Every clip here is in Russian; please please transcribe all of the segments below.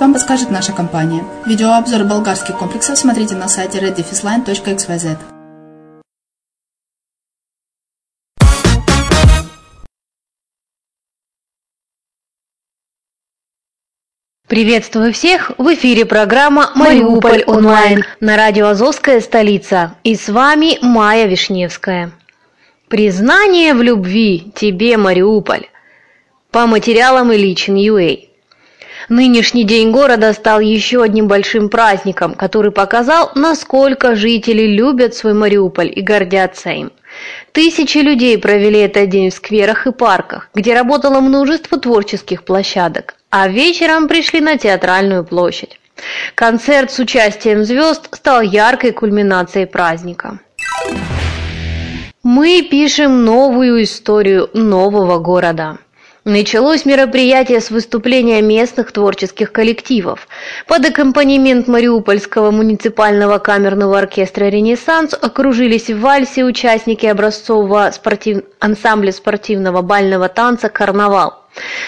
вам подскажет наша компания. Видеообзор болгарских комплексов смотрите на сайте reddefisline.xyz. Приветствую всех! В эфире программа «Мариуполь онлайн» на радио «Азовская столица». И с вами Майя Вишневская. Признание в любви тебе, Мариуполь. По материалам Ильич Ньюэй. Нынешний день города стал еще одним большим праздником, который показал, насколько жители любят свой Мариуполь и гордятся им. Тысячи людей провели этот день в скверах и парках, где работало множество творческих площадок, а вечером пришли на театральную площадь. Концерт с участием звезд стал яркой кульминацией праздника. Мы пишем новую историю нового города. Началось мероприятие с выступления местных творческих коллективов. Под аккомпанемент Мариупольского муниципального камерного оркестра «Ренессанс» окружились в вальсе участники образцового спортив... ансамбля спортивного бального танца «Карнавал».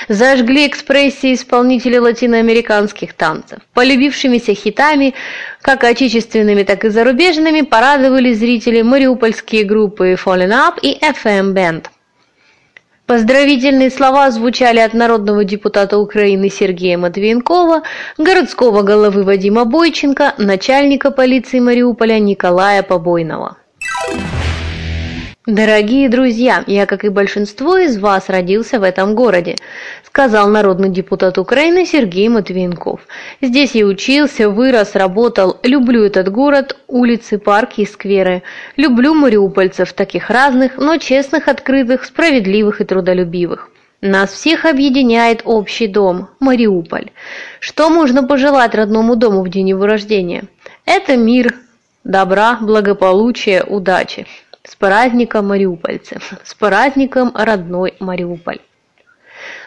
Зажгли экспрессии исполнители латиноамериканских танцев. Полюбившимися хитами, как отечественными, так и зарубежными, порадовали зрители мариупольские группы Fallen Up и FM Band. Поздравительные слова звучали от народного депутата Украины Сергея Матвиенкова, городского головы Вадима Бойченко, начальника полиции Мариуполя Николая Побойного. Дорогие друзья, я, как и большинство из вас, родился в этом городе, сказал народный депутат Украины Сергей Матвиенков. Здесь я учился, вырос, работал, люблю этот город, улицы, парки и скверы. Люблю мариупольцев, таких разных, но честных, открытых, справедливых и трудолюбивых. Нас всех объединяет общий дом – Мариуполь. Что можно пожелать родному дому в день его рождения? Это мир, добра, благополучия, удачи. С праздником мариупольцы! С праздником родной Мариуполь!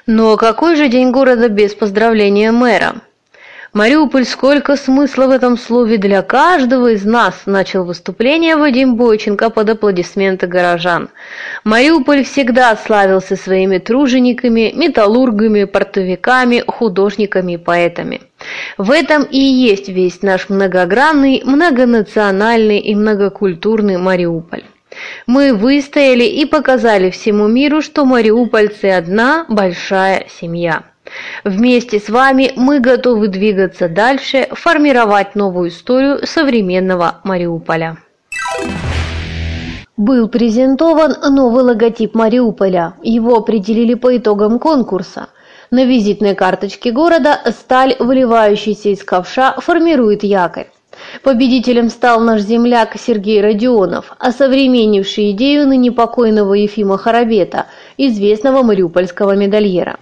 Но какой же день города без поздравления мэра? Мариуполь, сколько смысла в этом слове для каждого из нас, начал выступление Вадим Бойченко под аплодисменты горожан. Мариуполь всегда славился своими тружениками, металлургами, портовиками, художниками и поэтами. В этом и есть весь наш многогранный, многонациональный и многокультурный Мариуполь. Мы выстояли и показали всему миру, что мариупольцы одна большая семья. Вместе с вами мы готовы двигаться дальше, формировать новую историю современного Мариуполя. Был презентован новый логотип Мариуполя. Его определили по итогам конкурса. На визитной карточке города сталь, выливающаяся из ковша, формирует якорь. Победителем стал наш земляк Сергей Родионов, осовременивший идею ныне покойного Ефима Харабета, известного мариупольского медальера.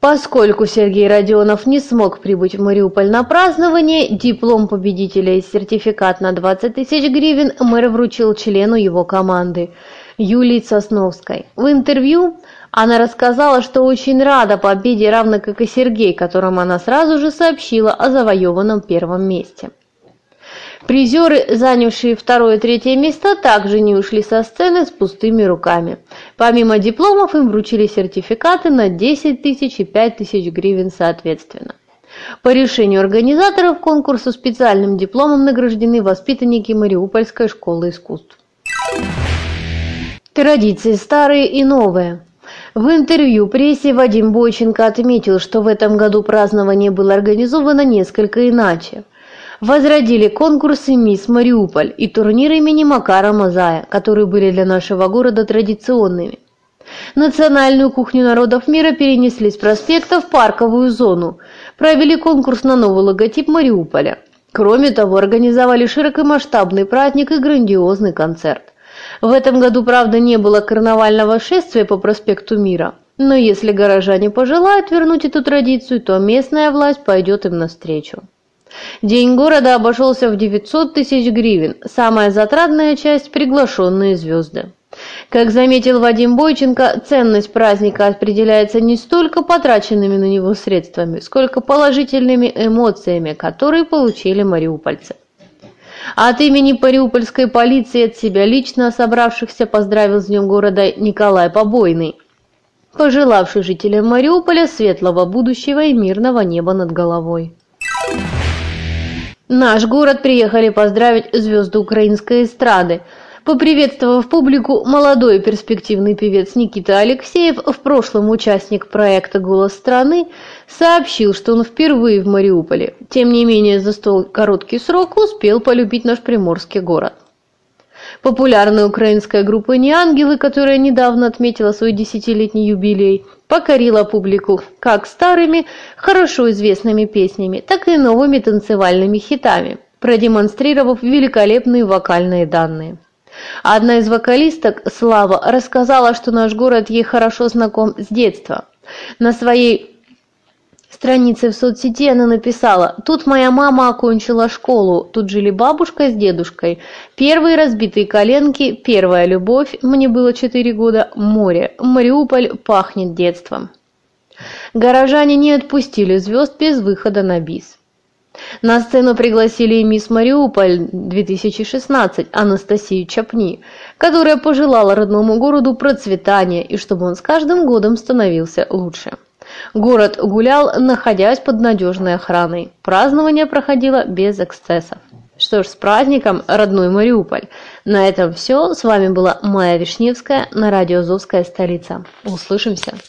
Поскольку Сергей Родионов не смог прибыть в Мариуполь на празднование, диплом победителя и сертификат на 20 тысяч гривен мэр вручил члену его команды, Юлии Сосновской. В интервью она рассказала, что очень рада победе, равно как и Сергей, которому она сразу же сообщила о завоеванном первом месте. Призеры, занявшие второе и третье места, также не ушли со сцены с пустыми руками. Помимо дипломов им вручили сертификаты на 10 тысяч и 5 тысяч гривен соответственно. По решению организаторов конкурса специальным дипломом награждены воспитанники Мариупольской школы искусств. Традиции старые и новые. В интервью прессе Вадим Бойченко отметил, что в этом году празднование было организовано несколько иначе – возродили конкурсы «Мисс Мариуполь» и турнир имени Макара Мазая, которые были для нашего города традиционными. Национальную кухню народов мира перенесли с проспекта в парковую зону, провели конкурс на новый логотип Мариуполя. Кроме того, организовали широкомасштабный праздник и грандиозный концерт. В этом году, правда, не было карнавального шествия по проспекту Мира, но если горожане пожелают вернуть эту традицию, то местная власть пойдет им навстречу. День города обошелся в 900 тысяч гривен, самая затратная часть – приглашенные звезды. Как заметил Вадим Бойченко, ценность праздника определяется не столько потраченными на него средствами, сколько положительными эмоциями, которые получили мариупольцы. От имени Мариупольской полиции от себя лично собравшихся поздравил с Днем города Николай Побойный, пожелавший жителям Мариуполя светлого будущего и мирного неба над головой. Наш город приехали поздравить звезды украинской эстрады. Поприветствовав публику, молодой перспективный певец Никита Алексеев, в прошлом участник проекта «Голос страны», сообщил, что он впервые в Мариуполе. Тем не менее, за столь короткий срок успел полюбить наш приморский город. Популярная украинская группа «Неангелы», которая недавно отметила свой десятилетний юбилей, покорила публику как старыми, хорошо известными песнями, так и новыми танцевальными хитами, продемонстрировав великолепные вокальные данные. Одна из вокалисток, Слава, рассказала, что наш город ей хорошо знаком с детства. На своей странице в соцсети она написала «Тут моя мама окончила школу, тут жили бабушка с дедушкой. Первые разбитые коленки, первая любовь, мне было 4 года, море, Мариуполь пахнет детством». Горожане не отпустили звезд без выхода на бис. На сцену пригласили и мисс Мариуполь 2016 Анастасию Чапни, которая пожелала родному городу процветания и чтобы он с каждым годом становился лучше. Город гулял, находясь под надежной охраной. Празднование проходило без эксцессов. Что ж, с праздником, родной Мариуполь. На этом все. С вами была Майя Вишневская на радио «Азовская столица». Услышимся.